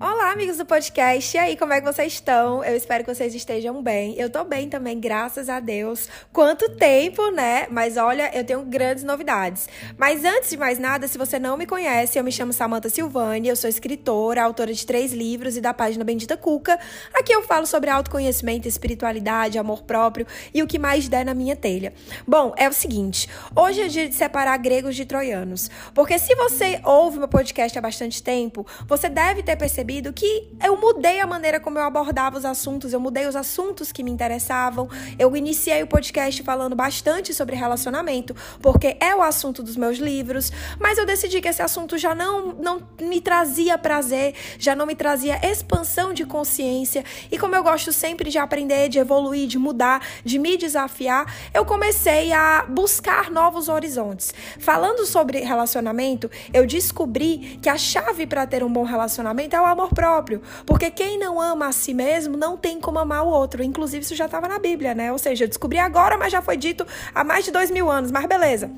Ó, Amigos do podcast. E aí, como é que vocês estão? Eu espero que vocês estejam bem. Eu tô bem também, graças a Deus. Quanto tempo, né? Mas olha, eu tenho grandes novidades. Mas antes de mais nada, se você não me conhece, eu me chamo Samantha Silvani, eu sou escritora, autora de três livros e da página Bendita Cuca. Aqui eu falo sobre autoconhecimento, espiritualidade, amor próprio e o que mais der na minha telha. Bom, é o seguinte, hoje é dia de separar gregos de troianos. Porque se você ouve meu podcast há bastante tempo, você deve ter percebido percebido que eu mudei a maneira como eu abordava os assuntos, eu mudei os assuntos que me interessavam. Eu iniciei o podcast falando bastante sobre relacionamento, porque é o assunto dos meus livros, mas eu decidi que esse assunto já não, não me trazia prazer, já não me trazia expansão de consciência. E como eu gosto sempre de aprender, de evoluir, de mudar, de me desafiar, eu comecei a buscar novos horizontes. Falando sobre relacionamento, eu descobri que a chave para ter um bom relacionamento é o amor amor próprio. Porque quem não ama a si mesmo não tem como amar o outro. Inclusive, isso já estava na Bíblia, né? Ou seja, eu descobri agora, mas já foi dito há mais de dois mil anos. Mas beleza.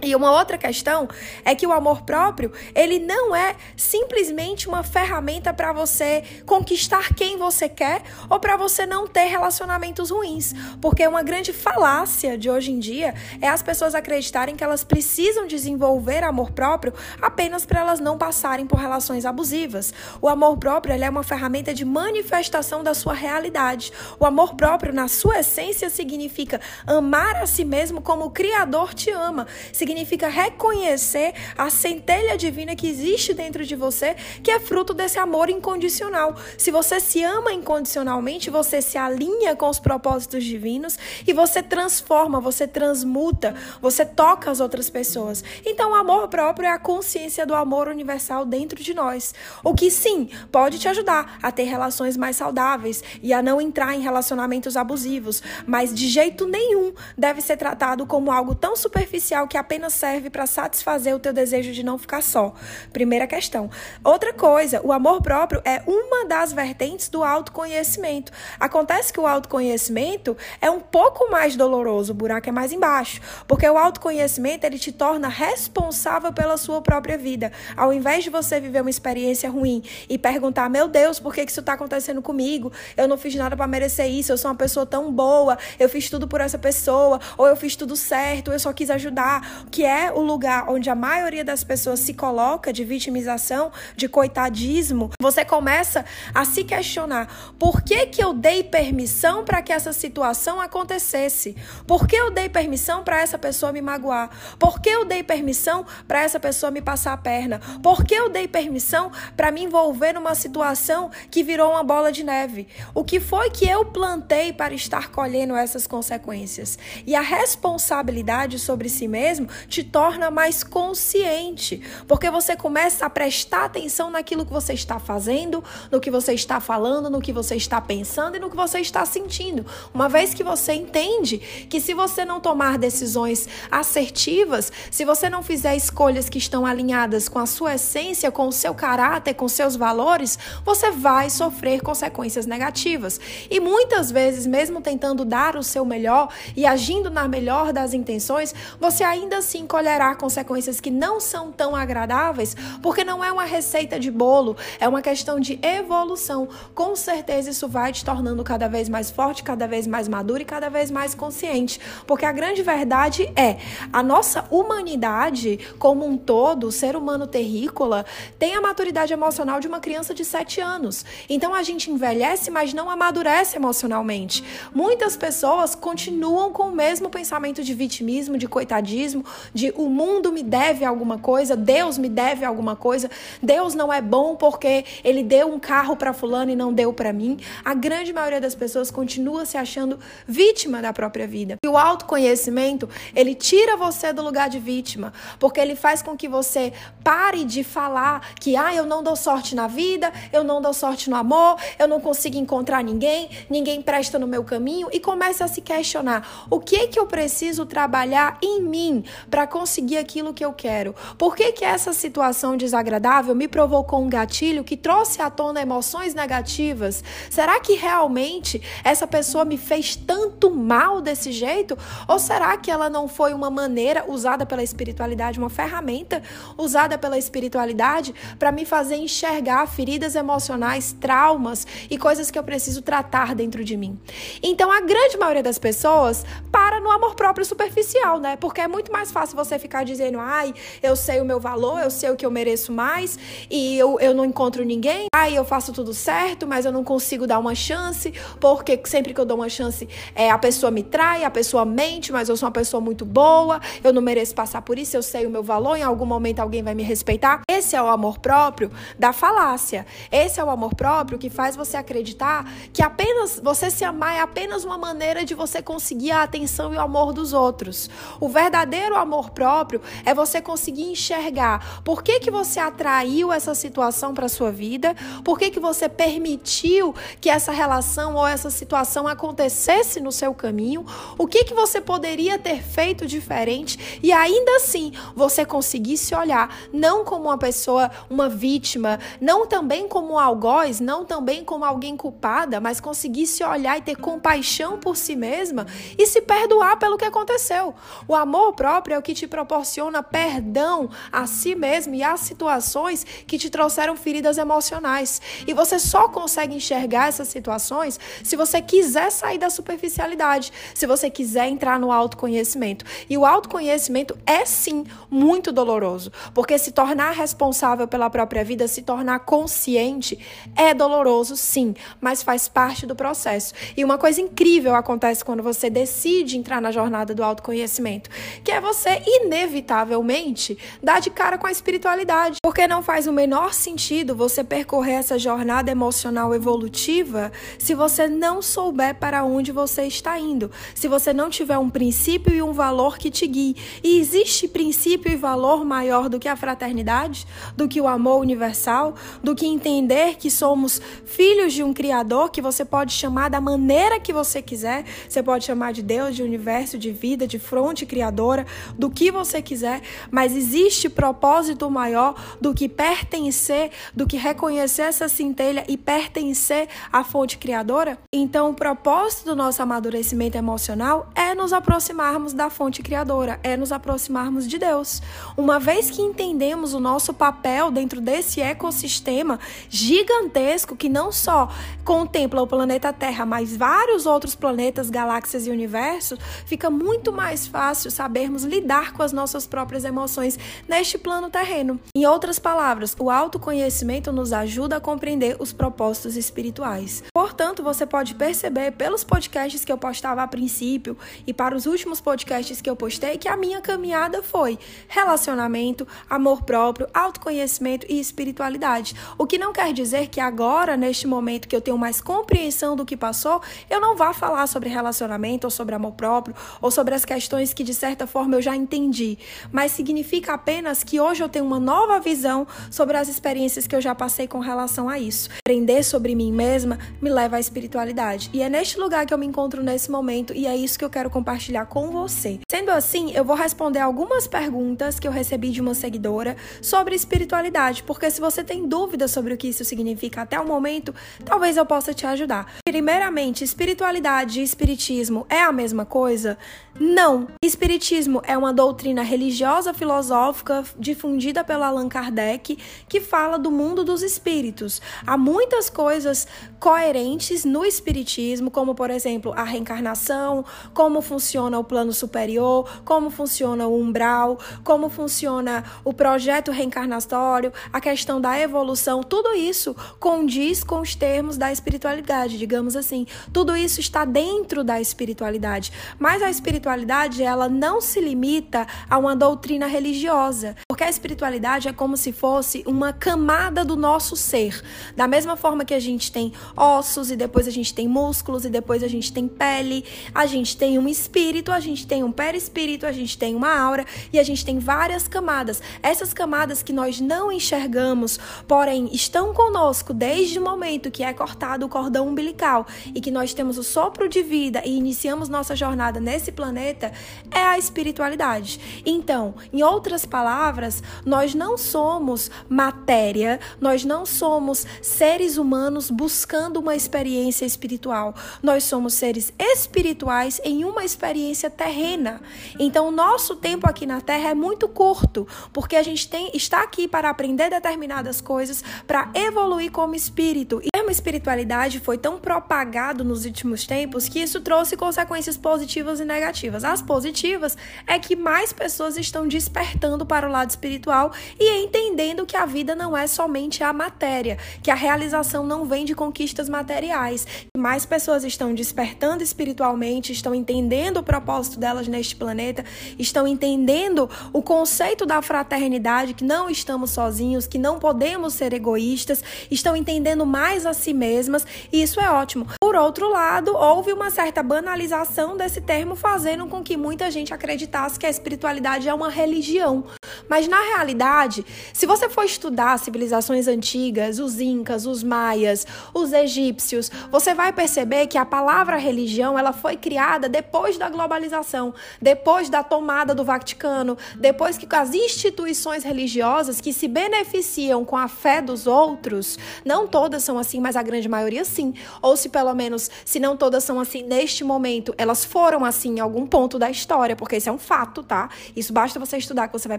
E uma outra questão é que o amor próprio, ele não é simplesmente uma ferramenta para você conquistar quem você quer ou para você não ter relacionamentos ruins. Porque uma grande falácia de hoje em dia é as pessoas acreditarem que elas precisam desenvolver amor próprio apenas para elas não passarem por relações abusivas. O amor próprio, é uma ferramenta de manifestação da sua realidade. O amor próprio, na sua essência, significa amar a si mesmo como o Criador te ama significa reconhecer a centelha divina que existe dentro de você, que é fruto desse amor incondicional. Se você se ama incondicionalmente, você se alinha com os propósitos divinos e você transforma, você transmuta, você toca as outras pessoas. Então, o amor próprio é a consciência do amor universal dentro de nós. O que sim pode te ajudar a ter relações mais saudáveis e a não entrar em relacionamentos abusivos, mas de jeito nenhum deve ser tratado como algo tão superficial que apenas apenas serve para satisfazer o teu desejo de não ficar só. Primeira questão. Outra coisa, o amor próprio é uma das vertentes do autoconhecimento. Acontece que o autoconhecimento é um pouco mais doloroso, o buraco é mais embaixo, porque o autoconhecimento ele te torna responsável pela sua própria vida. Ao invés de você viver uma experiência ruim e perguntar, meu Deus, por que isso está acontecendo comigo? Eu não fiz nada para merecer isso, eu sou uma pessoa tão boa, eu fiz tudo por essa pessoa, ou eu fiz tudo certo, eu só quis ajudar que é o lugar onde a maioria das pessoas se coloca de vitimização, de coitadismo, você começa a se questionar: por que que eu dei permissão para que essa situação acontecesse? Por que eu dei permissão para essa pessoa me magoar? Por que eu dei permissão para essa pessoa me passar a perna? Por que eu dei permissão para me envolver numa situação que virou uma bola de neve? O que foi que eu plantei para estar colhendo essas consequências? E a responsabilidade sobre si mesmo te torna mais consciente, porque você começa a prestar atenção naquilo que você está fazendo, no que você está falando, no que você está pensando e no que você está sentindo. Uma vez que você entende que se você não tomar decisões assertivas, se você não fizer escolhas que estão alinhadas com a sua essência, com o seu caráter, com seus valores, você vai sofrer consequências negativas. E muitas vezes, mesmo tentando dar o seu melhor e agindo na melhor das intenções, você ainda assim colherá consequências que não são tão agradáveis, porque não é uma receita de bolo, é uma questão de evolução. Com certeza isso vai te tornando cada vez mais forte, cada vez mais maduro e cada vez mais consciente, porque a grande verdade é, a nossa humanidade como um todo, o ser humano terrícola, tem a maturidade emocional de uma criança de 7 anos. Então a gente envelhece, mas não amadurece emocionalmente. Muitas pessoas continuam com o mesmo pensamento de vitimismo, de coitadismo, de o mundo me deve alguma coisa, Deus me deve alguma coisa, Deus não é bom porque ele deu um carro para fulano e não deu para mim. A grande maioria das pessoas continua se achando vítima da própria vida. E o autoconhecimento, ele tira você do lugar de vítima, porque ele faz com que você pare de falar que ah, eu não dou sorte na vida, eu não dou sorte no amor, eu não consigo encontrar ninguém, ninguém presta no meu caminho e comece a se questionar: o que é que eu preciso trabalhar em mim para conseguir aquilo que eu quero? Por que, que essa situação desagradável me provocou um gatilho que trouxe à tona emoções negativas? Será que realmente essa pessoa me fez tanto mal desse jeito? Ou será que ela não foi uma maneira usada pela espiritualidade, uma ferramenta usada pela espiritualidade para me fazer enxergar feridas emocionais, traumas e coisas que eu preciso tratar dentro de mim? Então, a grande maioria das pessoas para no amor próprio superficial, né? Porque é muito mais fácil você ficar dizendo, ai, eu sei o meu valor, eu sei o que eu mereço mais e eu, eu não encontro ninguém, ai, eu faço tudo certo, mas eu não consigo dar uma chance, porque sempre que eu dou uma chance, é, a pessoa me trai, a pessoa mente, mas eu sou uma pessoa muito boa, eu não mereço passar por isso, eu sei o meu valor, em algum momento alguém vai me respeitar. Esse é o amor próprio da falácia. Esse é o amor próprio que faz você acreditar que apenas você se amar é apenas uma maneira de você conseguir a atenção e o amor dos outros. O verdadeiro amor próprio é você conseguir enxergar por que, que você atraiu essa situação para sua vida, por que, que você permitiu que essa relação ou essa situação acontecesse no seu caminho, o que, que você poderia ter feito diferente e ainda assim você conseguir se olhar não como uma pessoa, uma vítima, não também como um algoz, não também como alguém culpada, mas conseguir se olhar e ter compaixão por si mesma e se perdoar pelo que aconteceu. O amor próprio é o que te proporciona perdão a si mesmo e às situações que te trouxeram feridas emocionais. E você só consegue enxergar essas situações se você quiser sair da superficialidade, se você quiser entrar no autoconhecimento. E o autoconhecimento é sim muito doloroso, porque se tornar responsável pela própria vida, se tornar consciente, é doloroso sim, mas faz parte do processo. E uma coisa incrível acontece quando você decide entrar na jornada do autoconhecimento, que é você inevitavelmente dar de cara com a espiritualidade. Porque não faz o menor sentido você percorrer essa jornada emocional evolutiva se você não souber para onde você está indo, se você não tiver um princípio e um valor que te guie. E existe princípio e valor maior do que a fraternidade, do que o amor universal, do que entender que somos filhos de um Criador que você pode chamar da maneira que você quiser, você pode chamar de Deus, de universo, de vida, de fronte criadora, do que você quiser, mas existe propósito maior do que pertencer, do que reconhecer essa centelha e pertencer à fonte criadora? Então, o propósito do nosso amadurecimento emocional é nos aproximarmos da fonte criadora, é nos aproximarmos de Deus. Uma vez que entendemos o nosso papel dentro desse ecossistema gigantesco que não só contempla o planeta Terra, mas vários outros planetas, galáxias e universos, fica muito mais fácil sabermos lidar com as nossas próprias emoções neste plano terreno. Em outras palavras, o autoconhecimento nos ajuda a compreender os propósitos espirituais. Portanto, você pode perceber pelos podcasts que eu postava a princípio e para os últimos podcasts que eu postei que a minha caminhada foi relacionamento, amor próprio, autoconhecimento e espiritualidade. O que não quer dizer que agora, neste momento que eu tenho mais compreensão do que passou, eu não vá falar sobre relacionamento ou sobre amor próprio ou sobre as questões que de certa forma eu já entendi, mas significa apenas que hoje eu tenho uma nova visão sobre as experiências que eu já passei com relação a isso. Aprender sobre mim mesma me leva à espiritualidade e é neste lugar que eu me encontro nesse momento e é isso que eu quero compartilhar com você. Sendo assim, eu vou responder algumas perguntas que eu recebi de uma seguidora sobre espiritualidade, porque se você tem dúvidas sobre o que isso significa até o momento, talvez eu possa te ajudar. Primeiramente, espiritualidade e espiritismo é a mesma coisa? Não. Espiritismo é uma doutrina religiosa filosófica difundida pelo Allan Kardec que fala do mundo dos espíritos. Há muitas coisas coerentes no espiritismo, como por exemplo, a reencarnação, como funciona o plano superior, como funciona o umbral, como funciona o projeto reencarnatório, a questão da evolução, tudo isso condiz com os termos da espiritualidade, digamos assim. Tudo isso está dentro da espiritualidade, mas a espiritualidade ela não se limita a uma doutrina religiosa, porque a espiritualidade é como se fosse uma camada do nosso ser. Da mesma forma que a gente tem ossos e depois a gente tem músculos e depois a gente tem pele, a gente tem um espírito, a gente tem um perispírito, a gente tem uma aura e a gente tem várias camadas. Essas camadas que nós não enxergamos, porém estão conosco desde o momento que é cortado o cordão umbilical e que nós temos o sopro de vida e iniciamos nossa jornada nesse planeta é a espiritualidade. Então, em outras palavras, nós não somos matéria, nós não somos seres humanos buscando uma experiência espiritual. Nós somos seres espirituais em uma experiência terrena. Então, o nosso tempo aqui na Terra é muito curto, porque a gente tem, está aqui para aprender determinadas coisas, para evoluir como espírito. E a espiritualidade foi tão propagado nos últimos tempos que isso trouxe consequências positivas e negativas. As positivas é que mais pessoas estão despertando para o lado espiritual e entendendo que a vida não é somente a matéria, que a realização não vem de conquistas materiais. Mais pessoas estão despertando espiritualmente, estão entendendo o propósito delas neste planeta, estão entendendo o conceito da fraternidade, que não estamos sozinhos, que não podemos ser egoístas, estão entendendo mais a si mesmas, e isso é ótimo. Por outro lado, houve uma certa banalização desse termo, fazendo com que muita gente acreditasse que a espiritualidade é uma religião. Mas na realidade, se você for estudar civilizações antigas, os incas, os maias, os egípcios, você vai perceber que a palavra religião, ela foi criada depois da globalização, depois da tomada do Vaticano, depois que as instituições religiosas que se beneficiam com a fé dos outros, não todas são assim, mas a grande maioria sim, ou se pelo menos, se não todas são assim neste momento, elas foram assim em algum ponto da história, porque isso é um fato, tá? Isso basta você estudar que você vai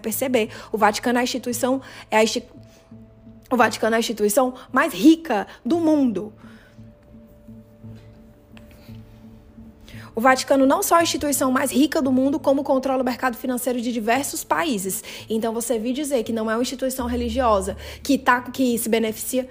perceber. O Vaticano é a instituição é a o Vaticano é a instituição mais rica do mundo. O Vaticano não só é a instituição mais rica do mundo, como controla o mercado financeiro de diversos países. Então você vir dizer que não é uma instituição religiosa que tá que se beneficia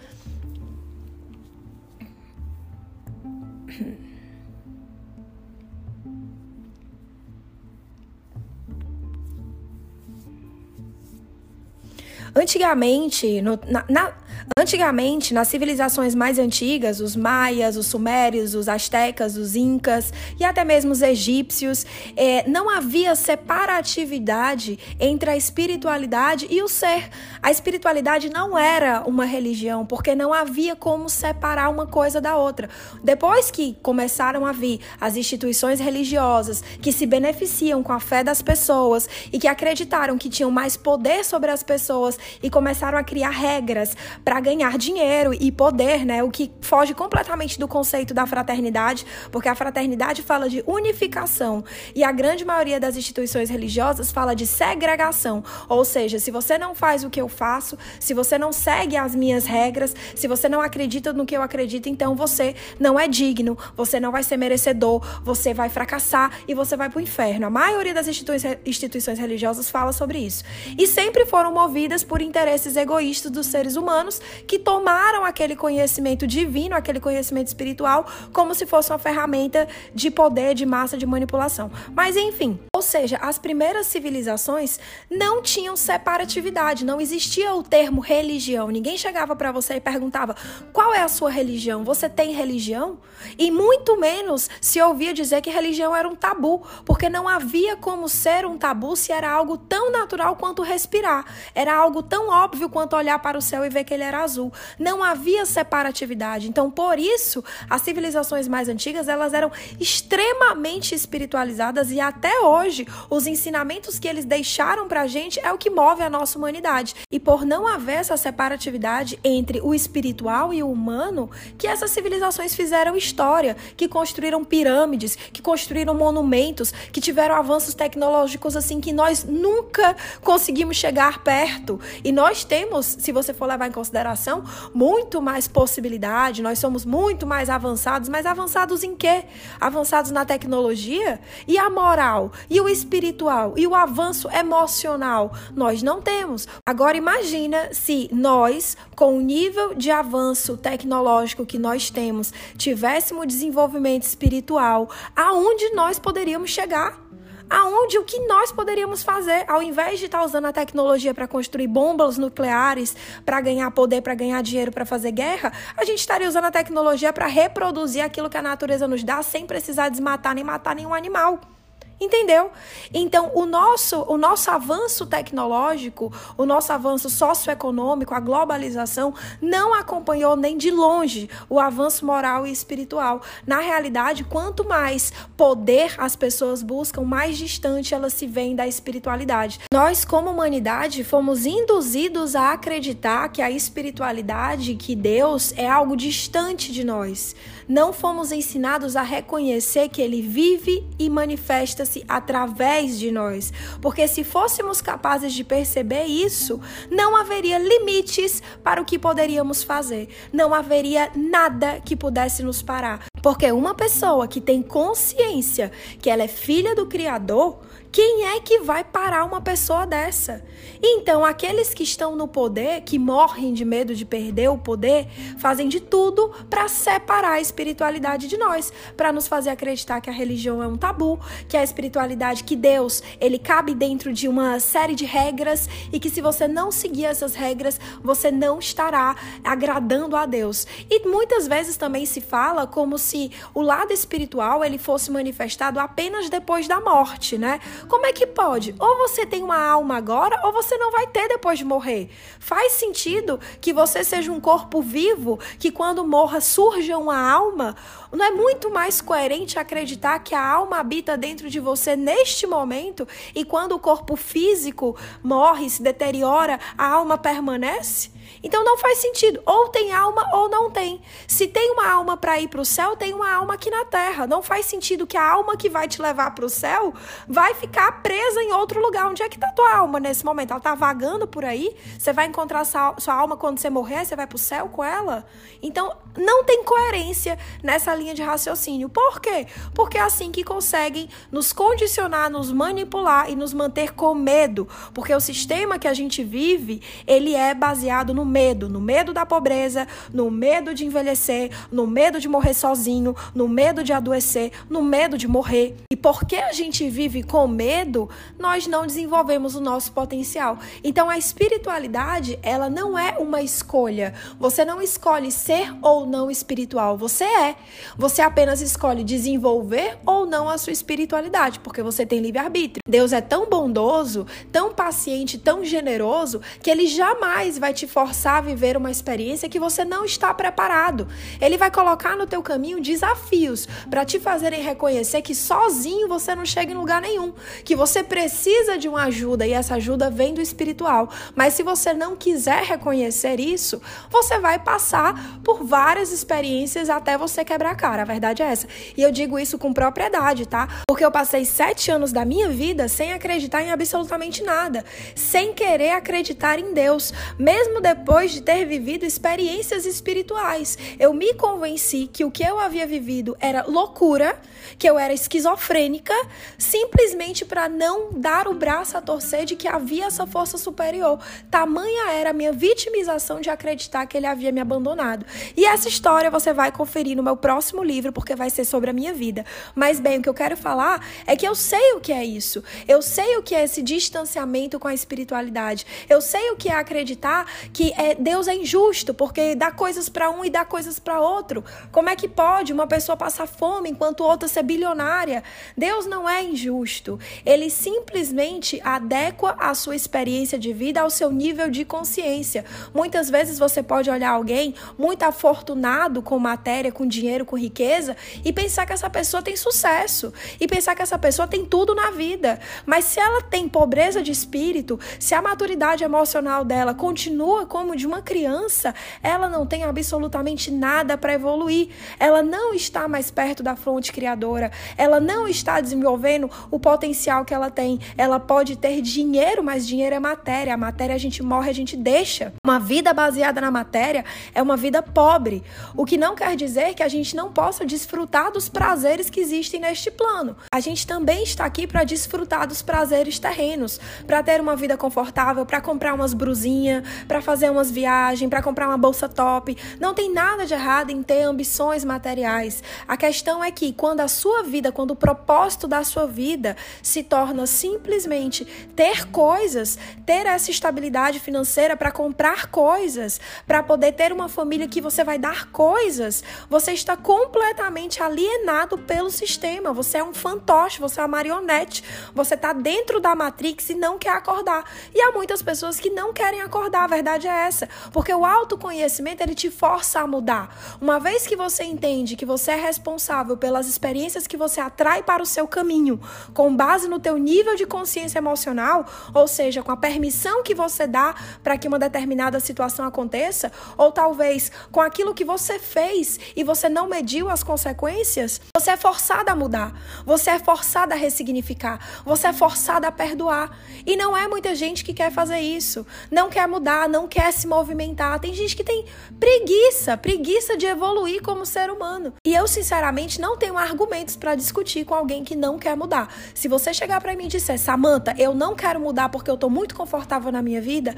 Antigamente, no, na, na, antigamente, nas civilizações mais antigas, os maias, os sumérios, os astecas, os incas e até mesmo os egípcios, é, não havia separatividade entre a espiritualidade e o ser. A espiritualidade não era uma religião, porque não havia como separar uma coisa da outra. Depois que começaram a vir as instituições religiosas que se beneficiam com a fé das pessoas e que acreditaram que tinham mais poder sobre as pessoas e começaram a criar regras para ganhar dinheiro e poder, né? O que foge completamente do conceito da fraternidade, porque a fraternidade fala de unificação e a grande maioria das instituições religiosas fala de segregação. Ou seja, se você não faz o que eu faço, se você não segue as minhas regras, se você não acredita no que eu acredito, então você não é digno, você não vai ser merecedor, você vai fracassar e você vai para o inferno. A maioria das instituições religiosas fala sobre isso. E sempre foram movidas por interesses egoístas dos seres humanos que tomaram aquele conhecimento divino, aquele conhecimento espiritual, como se fosse uma ferramenta de poder, de massa, de manipulação. Mas enfim, ou seja, as primeiras civilizações não tinham separatividade, não existia o termo religião. Ninguém chegava para você e perguntava: qual é a sua religião? Você tem religião? E muito menos se ouvia dizer que religião era um tabu, porque não havia como ser um tabu se era algo tão natural quanto respirar. Era algo tão óbvio quanto olhar para o céu e ver que ele era azul. Não havia separatividade. Então, por isso, as civilizações mais antigas, elas eram extremamente espiritualizadas e até hoje, os ensinamentos que eles deixaram para a gente é o que move a nossa humanidade. E por não haver essa separatividade entre o espiritual e o humano, que essas civilizações fizeram história, que construíram pirâmides, que construíram monumentos, que tiveram avanços tecnológicos assim que nós nunca conseguimos chegar perto. E nós temos, se você for levar em consideração, muito mais possibilidade, nós somos muito mais avançados, mas avançados em quê? Avançados na tecnologia e a moral, e o espiritual, e o avanço emocional. Nós não temos. Agora imagina se nós, com o nível de avanço tecnológico que nós temos, tivéssemos desenvolvimento espiritual, aonde nós poderíamos chegar? Aonde o que nós poderíamos fazer, ao invés de estar usando a tecnologia para construir bombas nucleares, para ganhar poder, para ganhar dinheiro, para fazer guerra, a gente estaria usando a tecnologia para reproduzir aquilo que a natureza nos dá sem precisar desmatar nem matar nenhum animal. Entendeu? Então, o nosso, o nosso avanço tecnológico, o nosso avanço socioeconômico, a globalização, não acompanhou nem de longe o avanço moral e espiritual. Na realidade, quanto mais poder as pessoas buscam, mais distante elas se veem da espiritualidade. Nós, como humanidade, fomos induzidos a acreditar que a espiritualidade, que Deus, é algo distante de nós. Não fomos ensinados a reconhecer que Ele vive e manifesta-se através de nós. Porque se fôssemos capazes de perceber isso, não haveria limites para o que poderíamos fazer. Não haveria nada que pudesse nos parar. Porque uma pessoa que tem consciência que ela é filha do Criador, quem é que vai parar uma pessoa dessa? Então, aqueles que estão no poder, que morrem de medo de perder o poder, fazem de tudo para separar a espiritualidade de nós, para nos fazer acreditar que a religião é um tabu, que a espiritualidade, que Deus, ele cabe dentro de uma série de regras e que se você não seguir essas regras, você não estará agradando a Deus. E muitas vezes também se fala como se o lado espiritual ele fosse manifestado apenas depois da morte, né? Como é que pode? Ou você tem uma alma agora, ou você não vai ter depois de morrer. Faz sentido que você seja um corpo vivo, que quando morra surja uma alma? Não é muito mais coerente acreditar que a alma habita dentro de você neste momento e quando o corpo físico morre, se deteriora, a alma permanece? Então não faz sentido. Ou tem alma ou não tem. Se tem uma alma para ir para o céu, tem uma alma aqui na terra. Não faz sentido que a alma que vai te levar para o céu vai ficar presa em outro lugar. Onde é que está tua alma nesse momento? Ela está vagando por aí? Você vai encontrar sua, alma quando você morrer? Você vai para o céu com ela? Então não tem coerência nessa linha de raciocínio. Por quê? Porque é assim que conseguem nos condicionar, nos manipular e nos manter com medo. Porque o sistema que a gente vive, ele é baseado no medo, no medo da pobreza, no medo de envelhecer, no medo de morrer sozinho, no medo de adoecer, no medo de morrer. E porque a gente vive com medo, nós não desenvolvemos o nosso potencial. Então a espiritualidade, ela não é uma escolha. Você não escolhe ser ou não espiritual, você é. Você apenas escolhe desenvolver ou não a sua espiritualidade, porque você tem livre-arbítrio. Deus é tão bondoso, tão paciente, tão generoso, que ele jamais vai te forçar a viver uma experiência que você não está preparado. Ele vai colocar no teu caminho desafios para te fazerem reconhecer que sozinho você não chega em lugar nenhum, que você precisa de uma ajuda e essa ajuda vem do espiritual. Mas se você não quiser reconhecer isso, você vai passar por várias experiências até você quebrar cara. A verdade é essa. E eu digo isso com propriedade, tá? Porque eu passei sete anos da minha vida sem acreditar em absolutamente nada, sem querer acreditar em Deus, mesmo depois de ter vivido experiências espirituais. Eu me convenci que o que eu havia vivido era loucura, que eu era esquizofrênica, simplesmente para não dar o braço a torcer de que havia essa força superior. Tamanha era a minha vitimização de acreditar que ele havia me abandonado. E essa história você vai conferir no meu próximo livro, porque vai ser sobre a minha vida. Mas bem, o que eu quero falar é que eu sei o que é isso. Eu sei o que é esse distanciamento com a espiritualidade. Eu sei o que é acreditar que é, Deus é injusto porque dá coisas para um e dá coisas para outro. Como é que pode uma pessoa passar fome enquanto outra ser bilionária? Deus não é injusto. Ele simplesmente adequa a sua experiência de vida ao seu nível de consciência. Muitas vezes você pode olhar alguém muito afortunado com matéria, com dinheiro, com riqueza e pensar que essa pessoa tem sucesso e pensar que essa pessoa tem tudo na vida. Mas se ela tem pobreza de espírito, se a maturidade emocional dela continua como de uma criança, ela não tem absolutamente nada para evoluir. Ela não está mais perto da fonte criadora. Ela não está desenvolvendo o potencial que ela tem. Ela pode ter dinheiro, mas dinheiro é matéria. A matéria a gente morre, a gente deixa. Uma vida baseada na matéria é uma vida pobre. O que não quer dizer que a gente não possa desfrutar dos prazeres que existem neste plano. A gente também está aqui para desfrutar dos prazeres terrenos, para ter uma vida confortável, para comprar umas brusinhas, para fazer umas viagens, para comprar uma bolsa top. Não tem nada de errado em ter ambições materiais. A questão é que quando a sua vida, quando o propósito da sua vida se torna simplesmente ter coisas, ter essa estabilidade financeira para comprar coisas, para poder ter uma família que você vai dar coisas, você está completamente alienado pelo sistema. Você é um fantoche, você é uma marionete. Você está dentro da Matrix e não quer acordar. E há muitas pessoas que não querem acordar, a verdade é essa. Porque o autoconhecimento, ele te força a mudar. Uma vez que você entende que você é responsável pelas experiências que você atrai para o seu caminho, com base no teu nível de consciência emocional, ou seja, com a permissão que você dá para que uma determinada situação aconteça, ou talvez com aquilo que você fez e você não mediu as consequências, você é forçado a mudar. Você é forçado a ressignificar. Você é forçado a perdoar. E não é muita gente que quer fazer isso. Não quer mudar, não quer se movimentar. Tem gente que tem preguiça, preguiça de evoluir como ser humano. E eu, sinceramente, não tenho argumentos para discutir com alguém que não quer mudar. Se você chegar para mim e disser, Samantha, eu não quero mudar porque eu tô muito confortável na minha vida,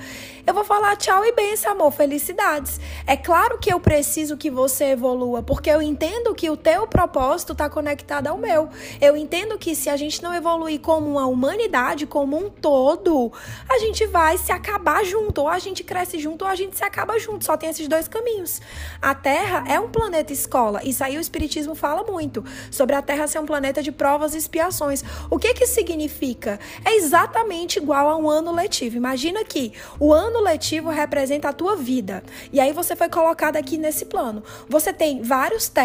eu vou falar tchau e benção, amor, felicidades. É claro que eu preciso que você evolua, porque eu entendo que o teu propósito está conectado ao meu. Eu entendo que se a gente não evoluir como uma humanidade, como um todo, a gente vai se acabar junto. Ou a gente cresce junto ou a gente se acaba junto. Só tem esses dois caminhos. A Terra é um planeta escola. Isso aí o Espiritismo fala muito. Sobre a Terra ser um planeta de provas e expiações. O que que significa? É exatamente igual a um ano letivo. Imagina que o ano letivo representa a tua vida. E aí você foi colocado aqui nesse plano. Você tem vários testes,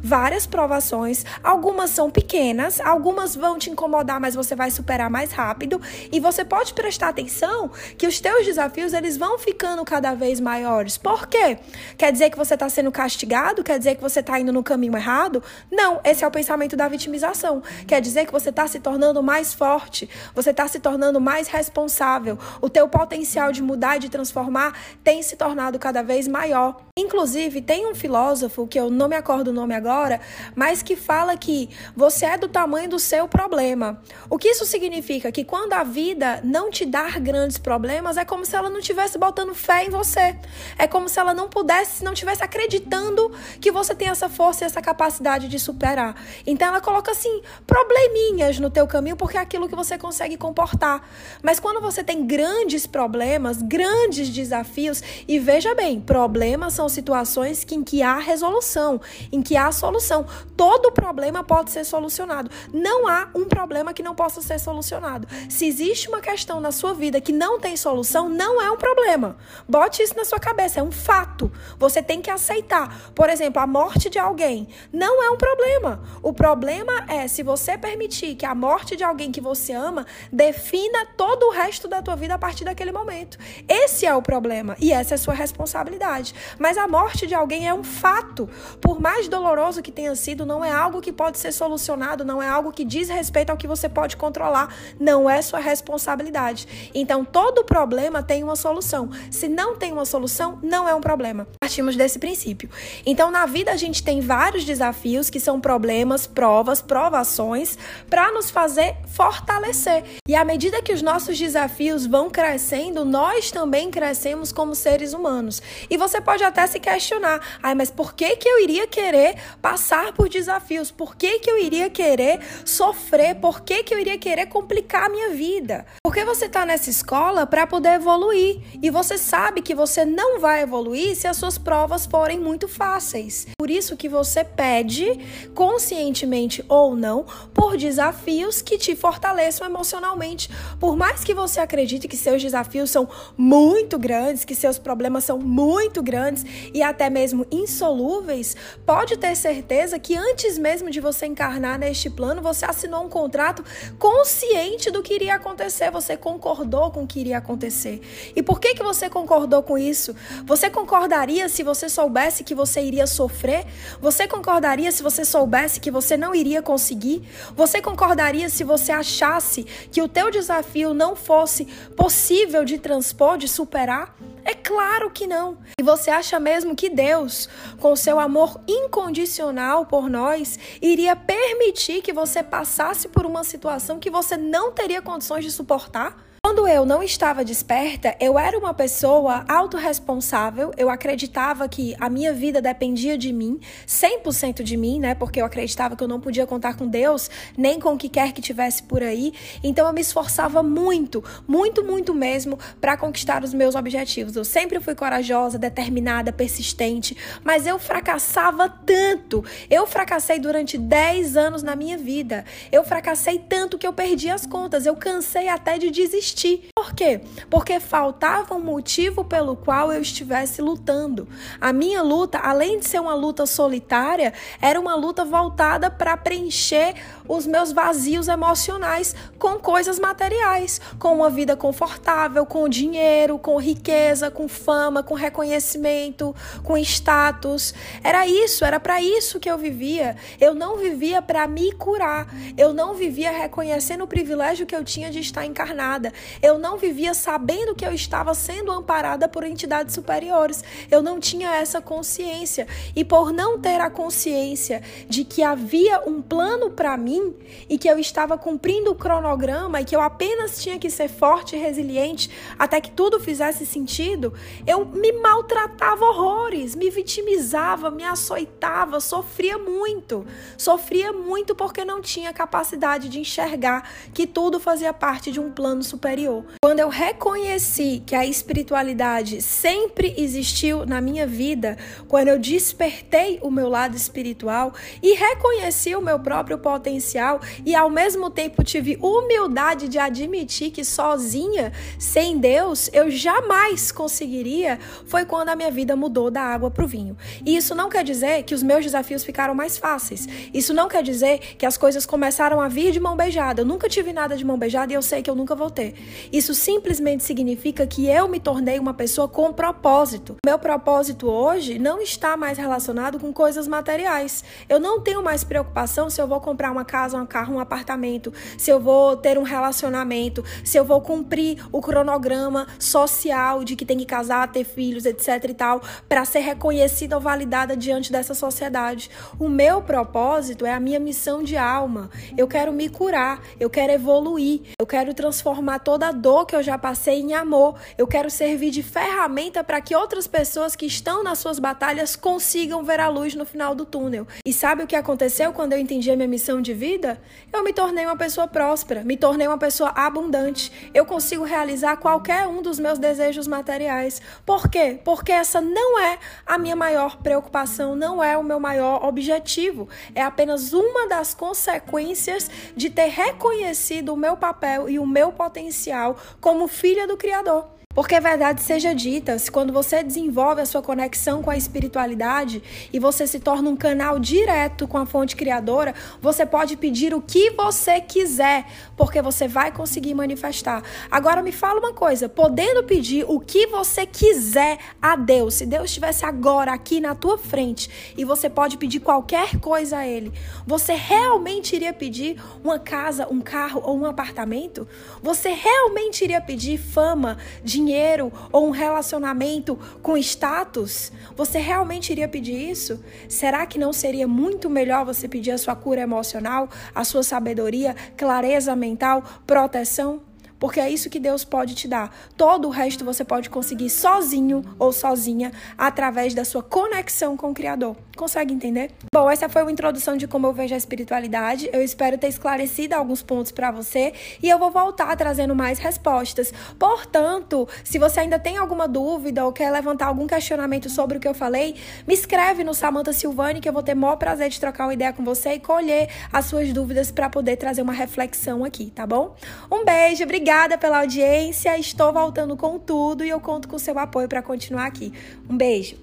várias provações. Algumas são pequenas, algumas vão te incomodar, mas você vai superar mais rápido. E você pode prestar atenção que os teus desafios eles vão ficando cada vez maiores. Por quê? Quer dizer que você está sendo castigado? Quer dizer que você está indo no caminho errado? Não, esse é o pensamento da vitimização. Quer dizer que você está se tornando mais forte, você está se tornando mais responsável. O teu potencial de mudar e de transformar tem se tornado cada vez maior. Inclusive, tem um filósofo que eu não me acordo o nome agora, mas que fala que você é do tamanho do seu problema. O que isso significa? Que quando a vida não te dar grandes problemas, é como se ela não estivesse botando fé em você. É como se ela não pudesse, não estivesse acreditando que você tem essa força e essa capacidade de superar. Então ela coloca assim, probleminhas no teu caminho porque é aquilo que você consegue comportar. Mas quando você tem grandes problemas, grandes desafios, e veja bem, problemas são situações em que há resolução, em que há solução. Todo problema pode ser solucionado. Não há um problema que não possa ser solucionado. Se existe uma questão na sua vida que não tem solução, não é um problema. Bote isso na sua cabeça, é um fato. Você tem que aceitar. Por exemplo, a morte de alguém não é um problema. O problema é se você permitir que a morte de alguém que você ama defina todo o resto da tua vida a partir daquele momento. Esse é o problema e essa é a sua responsabilidade. Mas a morte de alguém é um fato. Por mais doloroso que tenha sido, não é algo que pode ser solucionado, não é algo que diz respeito ao que você pode controlar, não é sua responsabilidade. Então, todo problema tem uma solução. Se não tem uma solução, não é um problema. Partimos desse princípio. Então, na vida a gente tem vários desafios que são problemas, provas, provações para nos fazer fortalecer. E à medida que os nossos desafios vão crescendo, nós também crescemos como seres humanos. E você pode até se questionar: "Ai, mas por que que eu iria querer passar por desafios? Por que que eu iria querer sofrer? Por que que eu iria querer complicar a minha vida?" Porque você está nessa escola para poder evoluir e você sabe que você não vai evoluir se as suas provas forem muito fáceis. Por isso que você pede conscientemente ou não por desafios que te fortaleçam emocionalmente. Por mais que você acredite que seus desafios são muito grandes, que seus problemas são muito grandes e até mesmo insolúveis, pode ter certeza que antes mesmo de você encarnar neste plano, você assinou um contrato consciente do que iria acontecer, você concordou com o que iria acontecer. E por que que você concordou com isso? Você concordaria se você soubesse que você iria sofrer? Você concordaria se você soubesse que você não iria conseguir? Você concordaria se você achasse que o teu desafio não fosse possível de transpor, de superar? É claro que não. E você acha mesmo que Deus, com seu amor incondicional por nós, iria permitir que você passasse por uma situação que você não teria condições de suportar? Quando eu não estava desperta, eu era uma pessoa autorresponsável, eu acreditava que a minha vida dependia de mim, 100% de mim, né? Porque eu acreditava que eu não podia contar com Deus, nem com o que quer que tivesse por aí. Então eu me esforçava muito, muito, muito mesmo para conquistar os meus objetivos. Eu sempre fui corajosa, determinada, persistente, mas eu fracassava tanto. Eu fracassei durante 10 anos na minha vida. Eu fracassei tanto que eu perdi as contas. Eu cansei até de desistir desistir. Por quê? Porque faltava um motivo pelo qual eu estivesse lutando. A minha luta, além de ser uma luta solitária, era uma luta voltada para preencher os meus vazios emocionais com coisas materiais, com uma vida confortável, com dinheiro, com riqueza, com fama, com reconhecimento, com status. Era isso, era para isso que eu vivia. Eu não vivia para me curar. Eu não vivia reconhecendo o privilégio que eu tinha de estar encarnada. Eu não vivia sabendo que eu estava sendo amparada por entidades superiores. Eu não tinha essa consciência. E por não ter a consciência de que havia um plano para mim e que eu estava cumprindo o cronograma e que eu apenas tinha que ser forte e resiliente até que tudo fizesse sentido, eu me maltratava horrores, me vitimizava, me açoitava, sofria muito. Sofria muito porque não tinha capacidade de enxergar que tudo fazia parte de um plano superior superior. Quando eu reconheci que a espiritualidade sempre existiu na minha vida, quando eu despertei o meu lado espiritual e reconheci o meu próprio potencial e ao mesmo tempo tive humildade de admitir que sozinha, sem Deus, eu jamais conseguiria, foi quando a minha vida mudou da água para o vinho. E isso não quer dizer que os meus desafios ficaram mais fáceis. Isso não quer dizer que as coisas começaram a vir de mão beijada. Eu nunca tive nada de mão beijada e eu sei que eu nunca vou ter. Isso simplesmente significa que eu me tornei uma pessoa com propósito. Meu propósito hoje não está mais relacionado com coisas materiais. Eu não tenho mais preocupação se eu vou comprar uma casa, um carro, um apartamento, se eu vou ter um relacionamento, se eu vou cumprir o cronograma social de que tem que casar, ter filhos, etc e tal, para ser reconhecida ou validada diante dessa sociedade. O meu propósito é a minha missão de alma. Eu quero me curar, eu quero evoluir, eu quero transformar toda a dor que eu já passei em amor. Eu quero servir de ferramenta para que outras pessoas que estão nas suas batalhas consigam ver a luz no final do túnel. E sabe o que aconteceu quando eu entendi a minha missão de vida? Eu me tornei uma pessoa próspera, me tornei uma pessoa abundante. Eu consigo realizar qualquer um dos meus desejos materiais. Por quê? Porque essa não é a minha maior preocupação, não é o meu maior objetivo. É apenas uma das consequências de ter reconhecido o meu papel e o meu potencial como filha do Criador. Porque a verdade seja dita, se quando você desenvolve a sua conexão com a espiritualidade e você se torna um canal direto com a fonte criadora, você pode pedir o que você quiser, porque você vai conseguir manifestar. Agora me fala uma coisa, podendo pedir o que você quiser a Deus, se Deus estivesse agora aqui na tua frente e você pode pedir qualquer coisa a ele, você realmente iria pedir uma casa, um carro ou um apartamento? Você realmente iria pedir fama, dinheiro dinheiro ou um relacionamento com status? Você realmente iria pedir isso? Será que não seria muito melhor você pedir a sua cura emocional, a sua sabedoria, clareza mental, proteção? Porque é isso que Deus pode te dar. Todo o resto você pode conseguir sozinho ou sozinha através da sua conexão com o Criador. Consegue entender? Bom, essa foi uma introdução de como eu vejo a espiritualidade. Eu espero ter esclarecido alguns pontos para você e eu vou voltar trazendo mais respostas. Portanto, se você ainda tem alguma dúvida ou quer levantar algum questionamento sobre o que eu falei, me escreve no Samanta Silvani que eu vou ter o maior prazer de trocar uma ideia com você e colher as suas dúvidas para poder trazer uma reflexão aqui, tá bom? Um beijo, obrigada Obrigada pela audiência. Estou voltando com tudo e eu conto com seu apoio para continuar aqui. Um beijo.